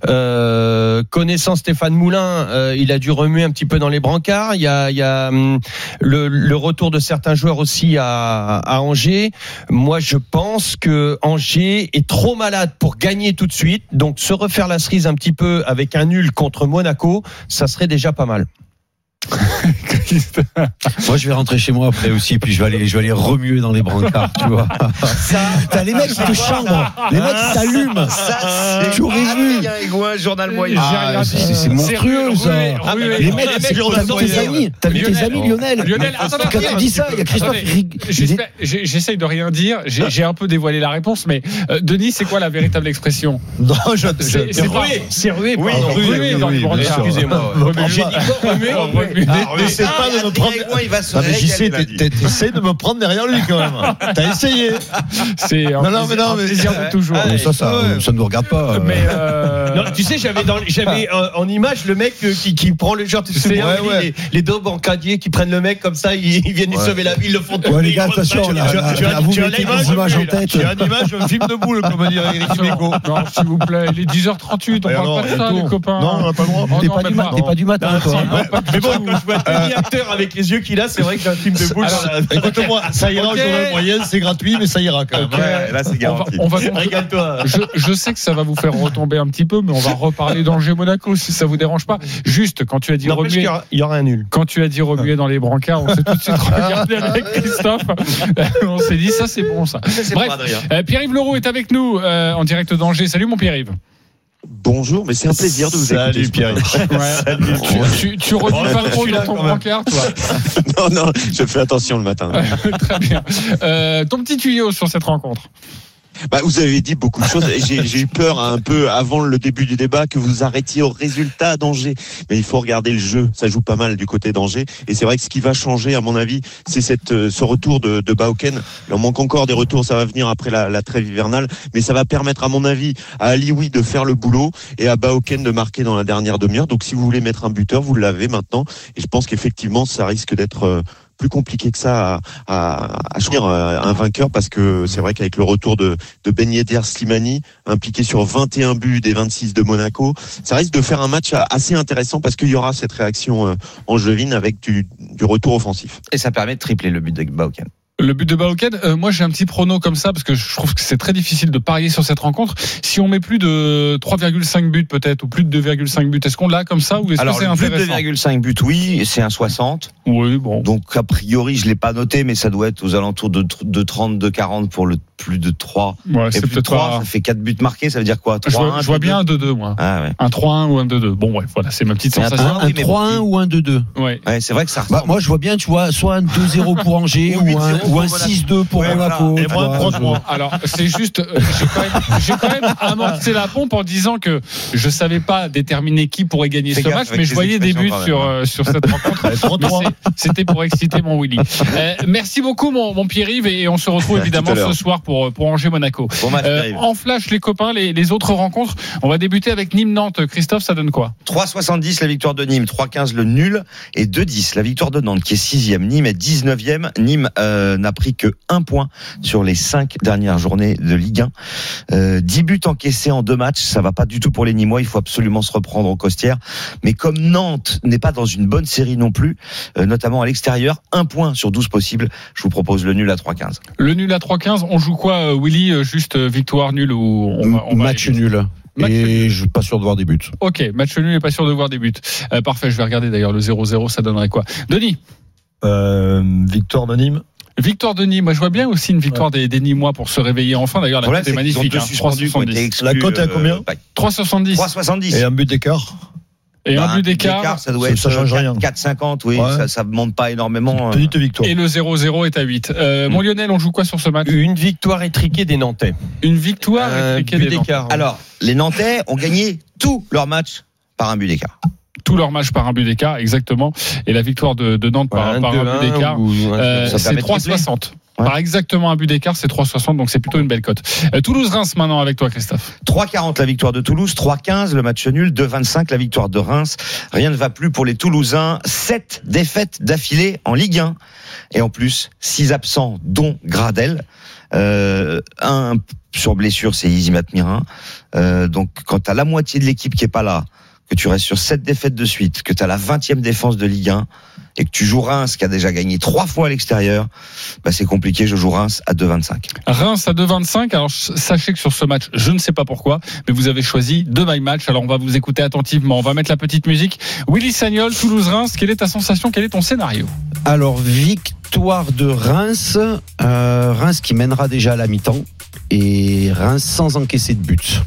euh, connaissant Stéphane Moulin, euh, il a dû remuer un petit peu dans les brancards. Il y a, hum, le, le retour de certains joueurs aussi à, à Angers. Moi, je pense que Angers est trop malade pour gagner tout de suite. Donc, se refaire la cerise un petit peu avec un nul contre Monaco, ça serait déjà pas mal. (laughs) Moi, je vais rentrer chez moi après aussi, puis je vais aller, je vais aller remuer dans les brancards, tu vois. (laughs) T'as les mecs qui te chambrent, les mecs qui s'allument. Ça, Tu aurais vu. Aigouin, journal moyen. Ah, c'est monstrueux, ça. rué, rué. Les mecs, t'as vu tes amis, t'as vu tes amis, Lionel? Lionel, Quand tu dis ça, il y a Christophe. J'essaye de rien dire. J'ai j'ai un peu dévoilé la réponse, mais euh, Denis, c'est quoi la véritable expression? Non, je C'est pas. C'est rué, Oui, Rué dans bien sûr. Excusez-moi. Remuer. Ah, N'essaie pas de me prendre. Aigouin, il va se Non, mais sais, t'essayes de me prendre derrière lui quand même. (laughs) T'as essayé. C'est un Non, non, mais plaisir- non, mais- plaisir de toujours. Mais ça, ça, Ouais. ça ne nous regarde pas. euh. Mais euh, Non, tu sais, j'avais dans, j'avais euh, en image le mec euh, qui, qui prend le joueur. Tu souviens, ouais, ouais. Les, les deux bancadiers qui prennent le mec comme ça, ils, ils viennent lui sauver la vie, ils le font Ouais, les gars, tomber, attention, tu as- l'image, des images en tête. Tu as une image, un film de boule, comme dirait Eric Dimeco. non, s'il vous plaît, il est 10h38, on parle pas de ça, les copains. Non, on n'a pas le droit. T'es non, pas du matin, toi. Mais bon. Quand je vois Tony acteur avec les yeux qu'il a, c'est vrai que j'ai un film de dans la- Écoute-moi, ça ira Ok. au journal moyen, c'est gratuit, mais ça ira quand même. Ok. Ouais, là, c'est On va, garanti. on va. Régale-toi. Je, je sais que ça va vous faire retomber un petit peu, mais on va reparler d'Angers Monaco si ça vous dérange pas. Juste quand tu as dit remuer, il y aura un nul. quand tu as dit remuer dans les brancards, on s'est tout de suite (laughs) regardé avec Christophe. (laughs) on s'est dit ça c'est bon ça. C'est Bref. Euh, Pierre-Yves Leroux est avec nous euh, en direct d'Angers. Salut mon Pierre-Yves. Bonjour, mais c'est un plaisir de vous Salut, écouter. Pierre. Ouais. Tu, tu, tu remets Oh, pas trop dans ton brancard, toi. (laughs) non, non, je fais attention le matin. (laughs) Très bien. Euh, ton petit tuyau sur cette rencontre. Bah, vous avez dit beaucoup de choses. J'ai eu peur un peu avant le début du débat que vous arrêtiez au résultat d'Angers. Mais il faut regarder le jeu. Ça joue pas mal du côté d'Angers. Et c'est vrai que ce qui va changer, à mon avis, c'est euh, ce retour de, de Bauken. Il manque encore des retours. Ça va venir après la, la trêve hivernale. Mais ça va permettre, à mon avis, à Alioui de faire le boulot et à Bauken de marquer dans la dernière demi-heure. Donc, si vous voulez mettre un buteur, vous l'avez maintenant. Et je pense qu'effectivement, ça risque d'être euh, plus compliqué que ça à, à, choisir euh, un vainqueur parce que c'est vrai qu'avec le retour de, de Ben Yedder Slimani, impliqué sur 21 buts des 26 de Monaco, ça risque de faire un match assez intéressant parce qu'il y aura cette réaction euh, angevine avec du, du retour offensif. Et ça permet de tripler le but de Bauken. Le but de Baoken, euh, moi j'ai un petit prono comme ça parce que je trouve que c'est très difficile de parier sur cette rencontre. Si on met plus de 3,5 buts peut-être ou plus de 2,5 buts, est-ce qu'on l'a comme ça ou est-ce que c'est but intéressant 2,5 buts, oui, c'est un 60. Oui, bon. Donc, a priori, je l'ai pas noté, mais ça doit être aux alentours de, de 30, de 40 pour le plus de 3. Ouais, Et c'est plus de peut-être 3, pas. ça fait 4 buts marqués, ça veut dire quoi? Je 3, vois, je vois bien un 2-2 moi. Ah ouais. Un 3-1 ou un 2-2. Bon ouais, voilà, c'est ma petite sensation. Un, mais 3-1 bon, ou un 2-2 Ouais. Ouais, c'est vrai que ça bah. Moi, je vois bien, tu vois, soit un 2-0 pour Angers Ou ou un, 8-0 ou un pour 6-2 pour Ouais, voilà. Monaco. Et moi, vois, 3-3. Alors c'est juste, euh, j'ai quand, même- même amorcé la pompe en disant que je savais pas déterminer qui pourrait gagner ce match, mais je voyais des buts sur même, euh, sur cette rencontre. (laughs) Mais 3-3. c'est- C'était pour exciter mon Willy. Euh, merci beaucoup mon, mon Pierre-Yves et on se retrouve évidemment ce soir pour pour Angers Monaco. Bon Euh, en flash les copains, les, les autres rencontres. On va débuter avec Nîmes Nantes. Christophe, ça donne quoi? 3,70 la victoire de Nîmes, 3,15 le nul et 2,10 la victoire de Nantes qui est 6 Nîmes est 19e. Nîmes euh, n'a pris que un point sur les cinq dernières journées de Ligue 1. Euh, 10 buts encaissés en deux matchs, ça va pas du tout pour les Nîmois. Il faut absolument se reprendre aux costières. Mais comme Nantes n'est pas dans une bonne série non plus, euh, notamment à l'extérieur, un point sur 12 possibles, je vous propose le nul à 3,15. Le nul à 3-15, on joue quoi, euh, Willy Euh, Juste euh, victoire nulle ou on va, on va Match nul. Match Et je suis pas sûr de voir des buts. Ok, match nul et pas sûr de voir des buts. Euh, parfait, je vais regarder d'ailleurs le 0-0, ça donnerait quoi Denis Euh, victoire de Nîmes. Victoire de Nîmes, moi je vois bien aussi une victoire des, des Nîmois pour se réveiller enfin. D'ailleurs, la problème, cote est magnifique. deux hein, suspendus qui ont été 3,70. exclus, La cote est à euh, combien bah, 3,70. 3,70. Et un but d'écart. Et bah, un but d'écart, ça doit ça, être 4,50, euh, oui, ça, ça monte pas énormément. Euh. Petite victoire. Et le 0-0 est à 8. Euh, mm. Mon Lionel, on joue quoi sur ce match? Une victoire étriquée des Nantais. Une victoire étriquée des Nantais. Alors, les Nantais ont gagné tous leurs matchs par un but d'écart tous leurs matchs par un but d'écart, exactement. Et la victoire de, Nantes par, un, but d'écart, euh, c'est 3,60. Ouais. Exactement un but d'écart, c'est 3,60, donc c'est plutôt une belle cote. Euh, Toulouse-Reims maintenant avec toi, Christophe. 3,40 la victoire de Toulouse, 3,15 le match nul, 2,25 la victoire de Reims. Rien ne va plus pour les Toulousains. 7 défaites d'affilée en Ligue 1. Et en plus, 6 absents, dont Gradel. Euh, un sur blessure, c'est Izzy Matmirin. Euh, donc, quand à la moitié de l'équipe qui est pas là, que tu restes sur 7 défaites de suite, que tu as la 20e défense de Ligue 1 et que tu joues Reims qui a déjà gagné trois fois à l'extérieur, bah c'est compliqué, je joue Reims à 2,25. Reims à 2,25. Alors sachez que sur ce match, je ne sais pas pourquoi, mais vous avez choisi deux my match. Alors on va vous écouter attentivement. On va mettre la petite musique. Willy Sagnol, Toulouse-Reims. Quelle est ta sensation? Quel est ton scénario? Alors, victoire de Reims. Euh, Reims qui mènera déjà à la mi-temps. Et Reims sans encaisser de but.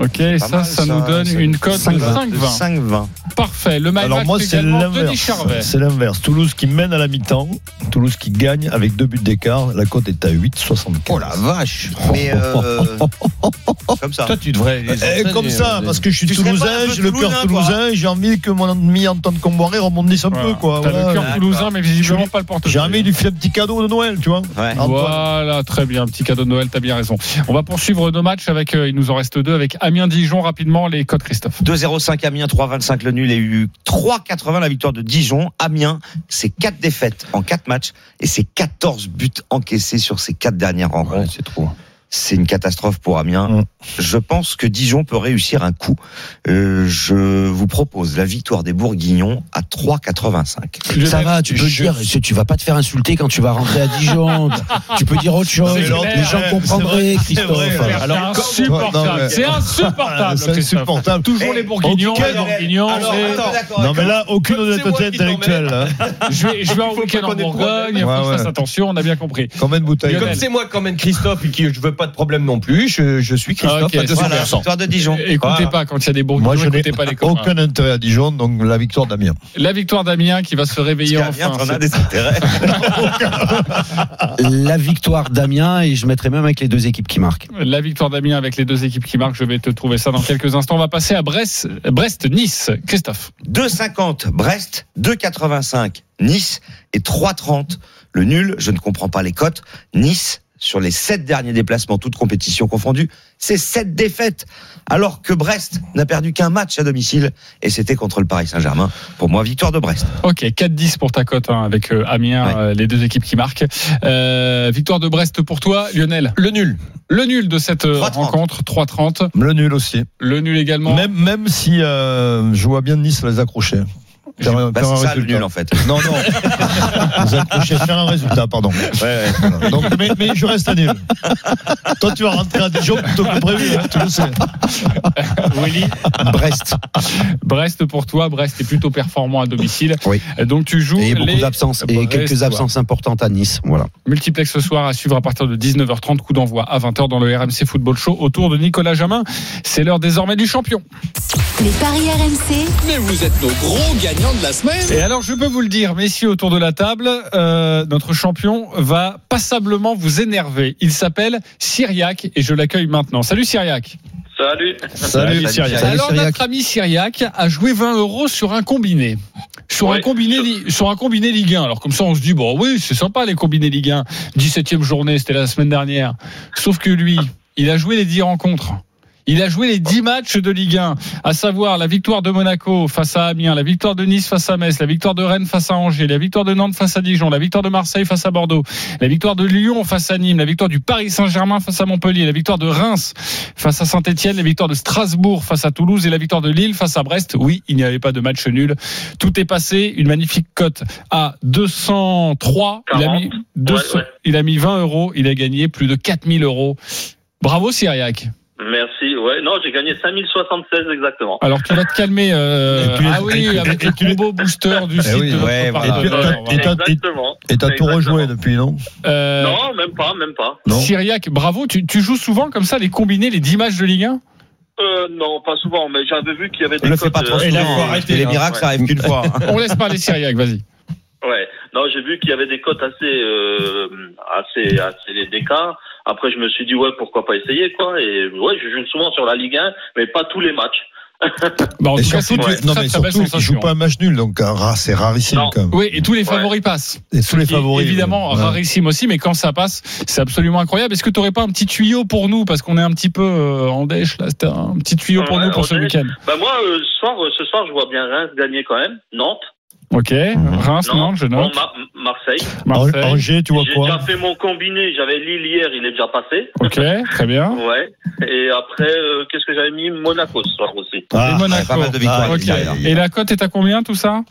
Ok, ça, ça, nous donne une cote de 5,20. 5,20. Parfait. Le my Alors match moi, c'est l'inverse. C'est l'inverse. Toulouse qui mène à la mi-temps, Toulouse qui gagne avec deux buts d'écart. La cote est à 8,75. Oh la vache. Mais euh, (laughs) comme ça. Toi, tu devrais. les Eh, comme ça, euh, parce que je suis Tu toulousain, un j'ai le cœur toulousain, toulousain, j'ai envie que mon ami Antoine Comboiré rebondisse un Voilà. peu, quoi. T'as Voilà. le cœur toulousain, mais visiblement pas le portefeuille. J'ai envie de lui faire un petit cadeau de Noël, tu vois. Ouais. Voilà, très bien. Petit cadeau de Noël, t'as bien raison. On va poursuivre nos matchs avec, euh, il nous en reste deux, avec Amiens-Dijon rapidement, les codes Christophe. 2,05 Amiens, 3,25 le nul et eu 3,80 la victoire de Dijon. Amiens, c'est 4 défaites en 4 matchs et c'est 14 buts encaissés sur ces 4 dernières rencontres. Ouais, c'est trop. C'est une catastrophe pour Amiens. Mm. Je pense que Dijon peut réussir un coup. Euh, je vous propose la victoire des Bourguignons à 3,85. Ça va, tu peux je- dire, tu vas pas te faire insulter quand tu vas rentrer à Dijon. (laughs) tu peux dire autre chose. Clair, Les gens comprendraient, Christophe. c'est. Alors, insupportable. C'est insupportable. C'est Christophe. insupportable. Toujours les Bourguignons, cas, les Bourguignons. Alors, c'est- attends, Non, mais là, aucune honnêteté intellectuelle. hein. (laughs) Je vais, je vais en week-end en Bourgogne. problème. Il faut que je Ouais, fasse attention. On a bien compris. Comme c'est moi qui emmène Christophe et qui je veux pas de problème non plus, je, je suis Christophe Ok, à 200%. Voilà, victoire de Dijon. Écoutez Voilà. pas quand il y a des Bourguignons. Moi, je n'ai écoutez pas les copains. (laughs) aucun intérêt à Dijon, donc la victoire d'Amiens. La victoire d'Amiens qui va se réveiller enfin. as des intérêts. (laughs) La victoire d'Amiens et je mettrai même avec les deux équipes qui marquent. La victoire d'Amiens avec les deux équipes qui marquent. Je vais te trouver ça dans quelques instants. On va passer à Brest, Brest-Nice. Christophe. 2,50 Brest, 2,85 Nice et 3,30 le nul. Je ne comprends pas les cotes. Nice, sur les 7 derniers déplacements, toutes compétitions confondues, c'est 7 défaites. Alors que Brest n'a perdu qu'un match à domicile et c'était contre le Paris Saint-Germain. Pour moi, victoire de Brest. Ok, 4-10 pour ta cote hein, avec euh, Amiens, Ouais. euh, les deux équipes qui marquent. Euh, victoire de Brest pour toi, Lionel. Le nul. Le nul de cette 3,30. rencontre, 3-30. Le nul aussi. Le nul également. Même, même si euh, je vois bien Nice les accrocher. Faire, un- Bah, faire un c'est ça le résultat. nul en fait. (laughs) Non, non. les accrocher, faire un résultat, pardon. Donc, mais, mais je reste à nul. Toi, tu vas rentrer à Dijon plutôt que prévu, hein, tu le sais. (laughs) Willy, Brest. Brest pour toi. Brest est plutôt performant à domicile. Oui. Donc tu joues Et beaucoup les d'absences. Et Brest, quelques ouais. absences importantes à Nice. Voilà. multiplex ce soir à suivre à partir de 19h30. Coup d'envoi à 20h dans le RMC Football Show autour de Nicolas Jamin. C'est l'heure désormais du champion. Les paris RMC, Mais vous êtes nos gros gagnants de la semaine. Et alors, je peux vous le dire, messieurs, autour de la table, euh, notre champion va passablement vous énerver. Il s'appelle Cyriac et je l'accueille maintenant. Salut Cyriac. Salut. Salut. Salut, alors, notre ami Cyriac a joué 20 euros sur un combiné. Sur un combiné, li- sur un combiné Ligue 1. Alors comme ça, on se dit bon, oui, c'est sympa les combinés Ligue 1. 17e journée, c'était la semaine dernière. Sauf que lui, il a joué les 10 rencontres. Il a joué les 10 matchs de Ligue 1, à savoir la victoire de Monaco face à Amiens, la victoire de Nice face à Metz, la victoire de Rennes face à Angers, la victoire de Nantes face à Dijon, la victoire de Marseille face à Bordeaux, la victoire de Lyon face à Nîmes, la victoire du Paris Saint-Germain face à Montpellier, la victoire de Reims face à Saint-Etienne, la victoire de Strasbourg face à Toulouse et la victoire de Lille face à Brest. Oui, il n'y avait pas de match nul. Tout est passé. Une magnifique cote à 203. Il a, mis 200 Ouais, ouais. il a mis 20 euros. Il a gagné plus de 4000 euros. Bravo, Cyriac. Merci. Ouais, non, j'ai gagné 5076 exactement. Alors, tu vas te calmer. euh, ah oui, avec le tu- combo booster du site oui, de notre ouais, voilà. Et Voilà. t'as- Exactement. Et t'as tout Exactement. rejoué depuis, non? Euh, Non, même pas, même pas. Non? Cyriac, bravo. Tu, tu joues souvent comme ça les combinés, les 10 matchs de Ligue 1 Euh, non, pas souvent, mais j'avais vu qu'il y avait des Ne le fais cotes, pas trop euh, souvent. hein. les hein. miracles, ça arrive qu'une fois. hein. On laisse parler Cyriac, vas-y. Ouais. Non, j'ai vu qu'il y avait des cotes assez, euh, assez, assez d'écart. Après, je me suis dit ouais, pourquoi pas essayer quoi. Et ouais, je joue souvent sur la Ligue 1, mais pas tous les matchs. (laughs) Bah, en tout cas, surtout, non, mais surtout, pas un match nul, donc ra- c'est rarissime Non. quand même. Oui, et tous les Ouais. favoris passent. Et tous les favoris. Évidemment, ouais. rarissime aussi, mais quand ça passe, c'est absolument incroyable. Est-ce que tu n'aurais pas un petit tuyau pour nous? Parce qu'on est un petit peu euh, en dèche, là. C'était un petit tuyau pour Ouais, nous pour ce week-end. Bah moi, euh, ce soir, euh, ce soir, je vois bien Reims gagner quand même. Nantes, Ok. Reims, non, Nantes, je bon, note. Mar- Marseille. Marseille. Angers, tu vois J'ai quoi déjà fait mon combiné. J'avais Lille hier, il est déjà passé. Ok, très bien. (laughs) Ouais. Et après, euh, qu'est-ce que j'avais mis? Monaco ce soir aussi. Ah, et Monaco. pas mal de victoires, Ok. derrière. Et la cote est à combien tout ça?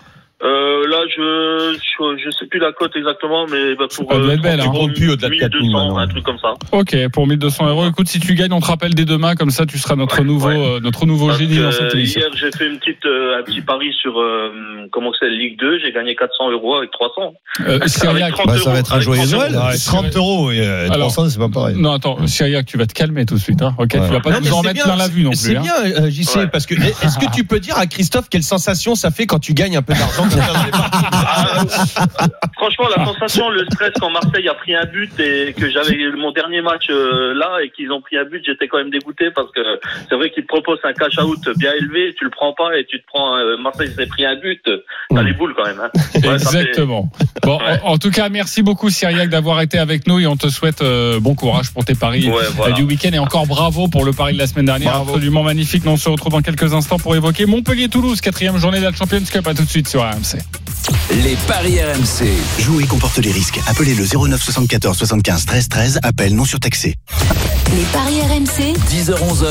Euh, là, je, je je sais plus la cote exactement, mais bah, pour être belle, hein. Comptes plus au-delà de 4 000 1200, maintenant. un truc comme ça. Ok, pour 1200 euros. Écoute, si tu gagnes, on te rappelle dès demain, comme ça tu seras notre Ouais, nouveau, ouais. euh, notre nouveau Parce génie dans cette émission. hier, j'ai fait une petite, euh, un petit pari sur euh, comment c'est Ligue 2. J'ai gagné 400 euros avec 300. Euh, Cyriac. Avec 30 Bah, ça va être un joyeux 30 Noël. euros. Ouais, 30 euros et euh, Alors, 300, c'est pas pareil. Non, attends, Cyriac, tu vas te calmer tout de suite. Hein. Ok, Ouais. tu vas pas Non, nous en mettre bien, plein la vue non plus. C'est hein. bien, euh, JC, parce que est-ce que tu peux dire à Christophe quelle sensation ça fait quand tu gagnes un peu d'argent Ah, (laughs) franchement, la sensation, le stress quand Marseille a pris un but et que j'avais mon dernier match euh, là et qu'ils ont pris un but, j'étais quand même dégoûté parce que c'est vrai qu'ils te proposent un cash out bien élevé, tu le prends pas et tu te prends euh, Marseille s'est pris un but, t'as les boules quand même. Hein. Ouais, ça fait- Exactement. Bon, Ouais. en, en tout cas, merci beaucoup Cyriac d'avoir été avec nous et on te souhaite euh, bon courage pour tes paris Ouais, voilà. du week-end et encore bravo pour le pari de la semaine dernière. Absolument magnifique. On se retrouve dans quelques instants pour évoquer Montpellier-Toulouse, quatrième journée de la Champions Cup. À tout de suite sur RMC. Les paris RMC. Jouer comporte les risques. Appelez le 09 74 75 13 13. Appel non surtaxé. Les paris RMC. 10h-11h.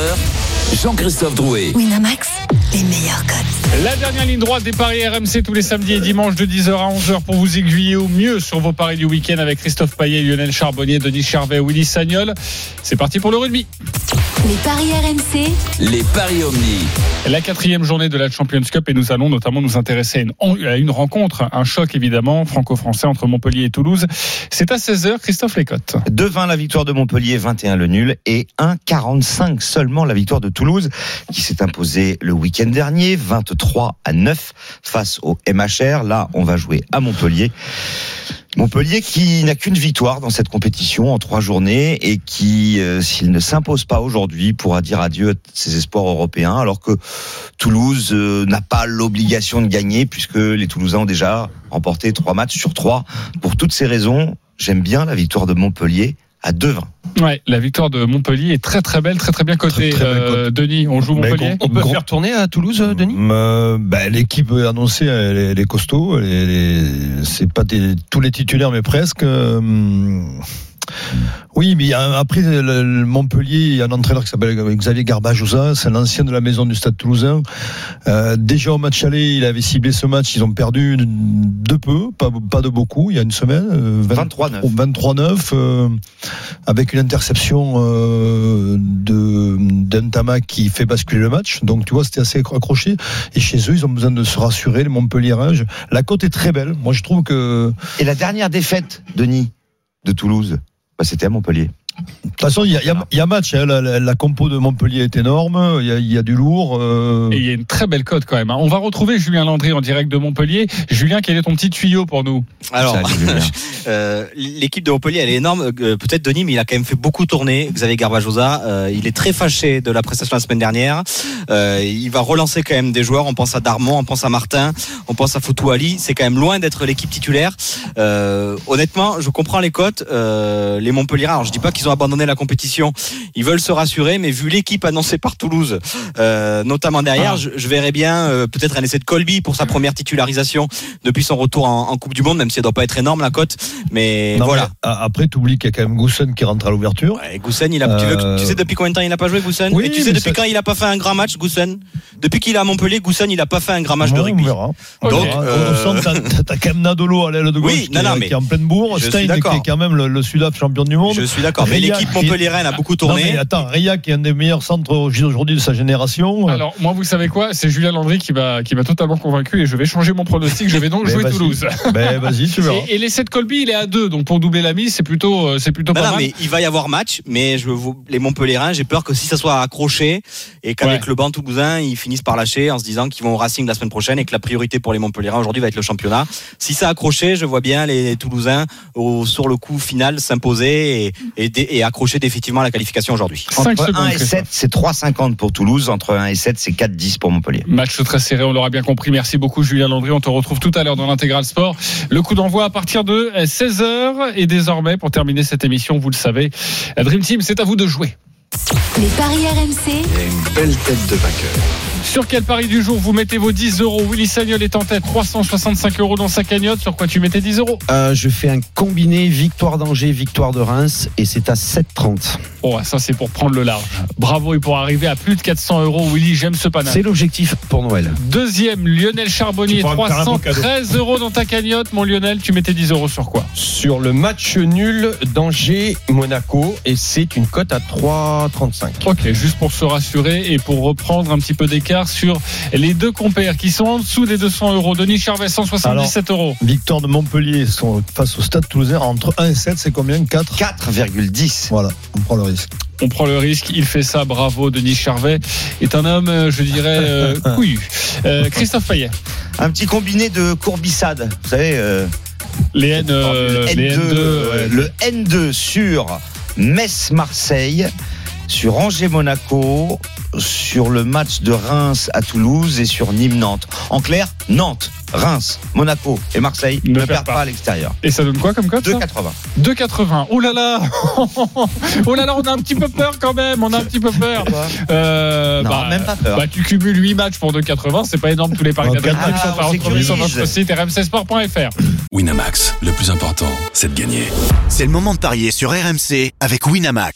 Jean-Christophe Drouet. Winamax, les meilleurs codes. La dernière ligne droite des paris RMC tous les samedis et dimanches de 10h à 11h pour vous aiguiller au mieux sur vos paris du week-end avec Christophe Payet, Lionel Charbonnier, Denis Charvet, Willy Sagnol. C'est parti pour le rugby. Les paris RMC. Les paris Omni. La quatrième journée de la Champions Cup et nous allons notamment nous intéresser à une, à une rencontre, un choc évidemment franco-français entre Montpellier et Toulouse. C'est à 16h, Christophe Lécotte. 2-20 la victoire de Montpellier, 21 le nul et 1-45 seulement la victoire de Toulouse qui s'est imposée le week-end dernier, 23 à 9 face au MHR. Là, on va jouer à Montpellier. Montpellier qui n'a qu'une victoire dans cette compétition en trois journées et qui, euh, s'il ne s'impose pas aujourd'hui, pourra dire adieu à ses espoirs européens alors que Toulouse euh, n'a pas l'obligation de gagner puisque les Toulousains ont déjà remporté trois matchs sur trois. Pour toutes ces raisons, j'aime bien la victoire de Montpellier à 2-20. Ouais, la victoire de Montpellier est très très belle, très très bien cotée. Très, très belle Euh, Denis, on joue Mais Montpellier On peut Gros- faire tourner à Toulouse, euh, Denis? Euh, bah, L'équipe annoncée, elle est, elle est costaud. elle est- C'est pas des- tous les titulaires, mais presque. Euh, Oui, mais après le, Montpellier, il y a un entraîneur qui s'appelle Xavier Garbajosa, c'est l'ancien de la maison du Stade Toulousain. Euh, déjà au match aller, il avait ciblé ce match, ils ont perdu de peu, pas, pas de beaucoup, il y a une semaine. euh, 20 23-9. 23-9, euh, avec une interception euh, de d'Entama qui fait basculer le match. Donc tu vois, c'était assez accroché. Et chez eux, ils ont besoin de se rassurer, les Montpellier. La côte est très belle. Moi, je trouve que Et la dernière défaite, Denis, de Toulouse, bah, c'était à Montpellier. De toute façon, il y a, y y match. hein. La, la- la compo de Montpellier est énorme. Il y a, il y a du lourd. euh. Et il y a une très belle cote quand même. hein. On va retrouver Julien Landry en direct de Montpellier. Julien, quel est ton petit tuyau pour nous? Alors, (laughs) euh, l'équipe de Montpellier, elle est énorme. Euh, Peut-être Denis, mais il a quand même fait beaucoup tourner. Xavier Garbajosa, euh, il est très fâché de la prestation la semaine dernière. Euh, il va relancer quand même des joueurs. On pense à Darmon, on pense à Martin, on pense à Foutou Ali. C'est quand même loin d'être l'équipe titulaire. Euh, honnêtement, je comprends les cotes. Euh, les Montpellier, alors je dis pas qu'ils ont abandonné la compétition. Ils veulent se rassurer, mais vu l'équipe annoncée par Toulouse, euh, notamment derrière, Ah. je, je verrais bien euh, peut-être un essai de Colby pour sa première titularisation depuis son retour en, en Coupe du Monde, même si elle doit pas être énorme la cote. Mais Non, voilà. mais, après, tu oublies qu'il y a quand même Gousson qui rentre à l'ouverture. Ouais, Goussen, il a, tu, veux que- Euh, tu sais depuis combien de temps il n'a pas joué Goussen Oui, Et tu sais depuis ça- quand il a pas fait un grand match Goussen Depuis qu'il est à Montpellier, Goussen il a pas fait un grand match de rugby. On verra. Donc, Gousson, t'as- quand même Nadolo à l'aile de gauche Oui, qui, non, est- mais qui est en pleine bourre. Stein qui est quand même le, le Sudaf champion du monde. Je suis d'accord. Mais l'équipe qui- montpelliéraine a beaucoup Non, tourné. mais attends, Ria qui est un des meilleurs centres aujourd'hui de sa génération. Alors, moi, vous savez quoi? C'est Julien Landry qui m'a qui m'a totalement convaincu et je vais changer mon pronostic. Je vais donc Mais (laughs) jouer vas-y. Toulouse. ben vas-y, tu verras. (laughs) Et, et l'essai de Colby, il est à 2. Donc, pour doubler la mise, c'est plutôt, euh, c'est plutôt Non, pas non, mal. mais il va y avoir match, mais je vous, les Montpelliérains, j'ai peur que si ça soit accroché et qu'avec Ouais. le banc toulousain, ils finissent par lâcher en se disant qu'ils vont au Racing la semaine prochaine et que la priorité pour les Montpelliérains aujourd'hui va être le championnat. Si ça accroché, je vois bien les Toulousains au, sur le coup final s'imposer et, et dé- et, et accrocher définitivement la qualification aujourd'hui. Entre secondes, 1 et Christophe. 7, c'est 3,50 pour Toulouse. Entre 1 et 7, c'est 4,10 pour Montpellier. Match très serré, on l'aura bien compris. Merci beaucoup Julien Landry. On te retrouve tout à l'heure dans l'intégral sport. Le coup d'envoi à partir de 16h. Et désormais, pour terminer cette émission, vous le savez, Dream Team, c'est à vous de jouer. Les paris RMC, une belle tête de vainqueur. Sur quel pari du jour vous mettez vos 10 euros Willy Sagnol est en tête, 365 euros dans sa cagnotte. Sur quoi tu mettais 10 euros Euh, je fais un combiné victoire d'Angers, victoire de Reims et c'est à 7,30. Oh, ça c'est pour prendre le large. Bravo et pour arriver à plus de 400 euros, Willy, j'aime ce panache. C'est l'objectif pour Noël. Deuxième, Lionel Charbonnier, Tu pourras me faire un beau cadeau. 313 euros dans ta cagnotte. Mon Lionel, tu mettais 10 euros sur quoi Sur le match nul d'Angers-Monaco, et c'est une cote à 3,35. Ok, juste pour se rassurer et pour reprendre un petit peu d'écart sur les deux compères qui sont en dessous des 200 euros. Denis Charvet, 177 euros. Victoire de Montpellier sont face au Stade Toulousain entre 1 et 7, c'est combien? 4 4,10. Voilà, on prend le risque. On prend le risque, il fait ça, bravo. Denis Charvet est un homme, euh, je dirais, euh, (laughs) couillu. Euh, Christophe Payet, Un petit combiné de courbissade. Vous savez, euh, les N, le, les N2, N2, ouais. le N2 sur Metz-Marseille, sur Angers-Monaco, sur le match de Reims à Toulouse et sur Nîmes-Nantes. En clair, Nantes, Reims, Monaco et Marseille Ne ne, perd perdent pas. pas à l'extérieur. Et ça donne quoi comme code ça 2,80. 2,80. Oh là là (laughs) Oh là là, on a un petit peu peur quand même, on a un petit peu peur. Euh, Non, bah, même pas peur. Bah, tu cumules 8 matchs pour 2,80, c'est pas énorme tous les paris qui sont à retrouver sur notre site rmcsport.fr. Winamax, le plus important, c'est de gagner. C'est le moment de parier sur RMC avec Winamax.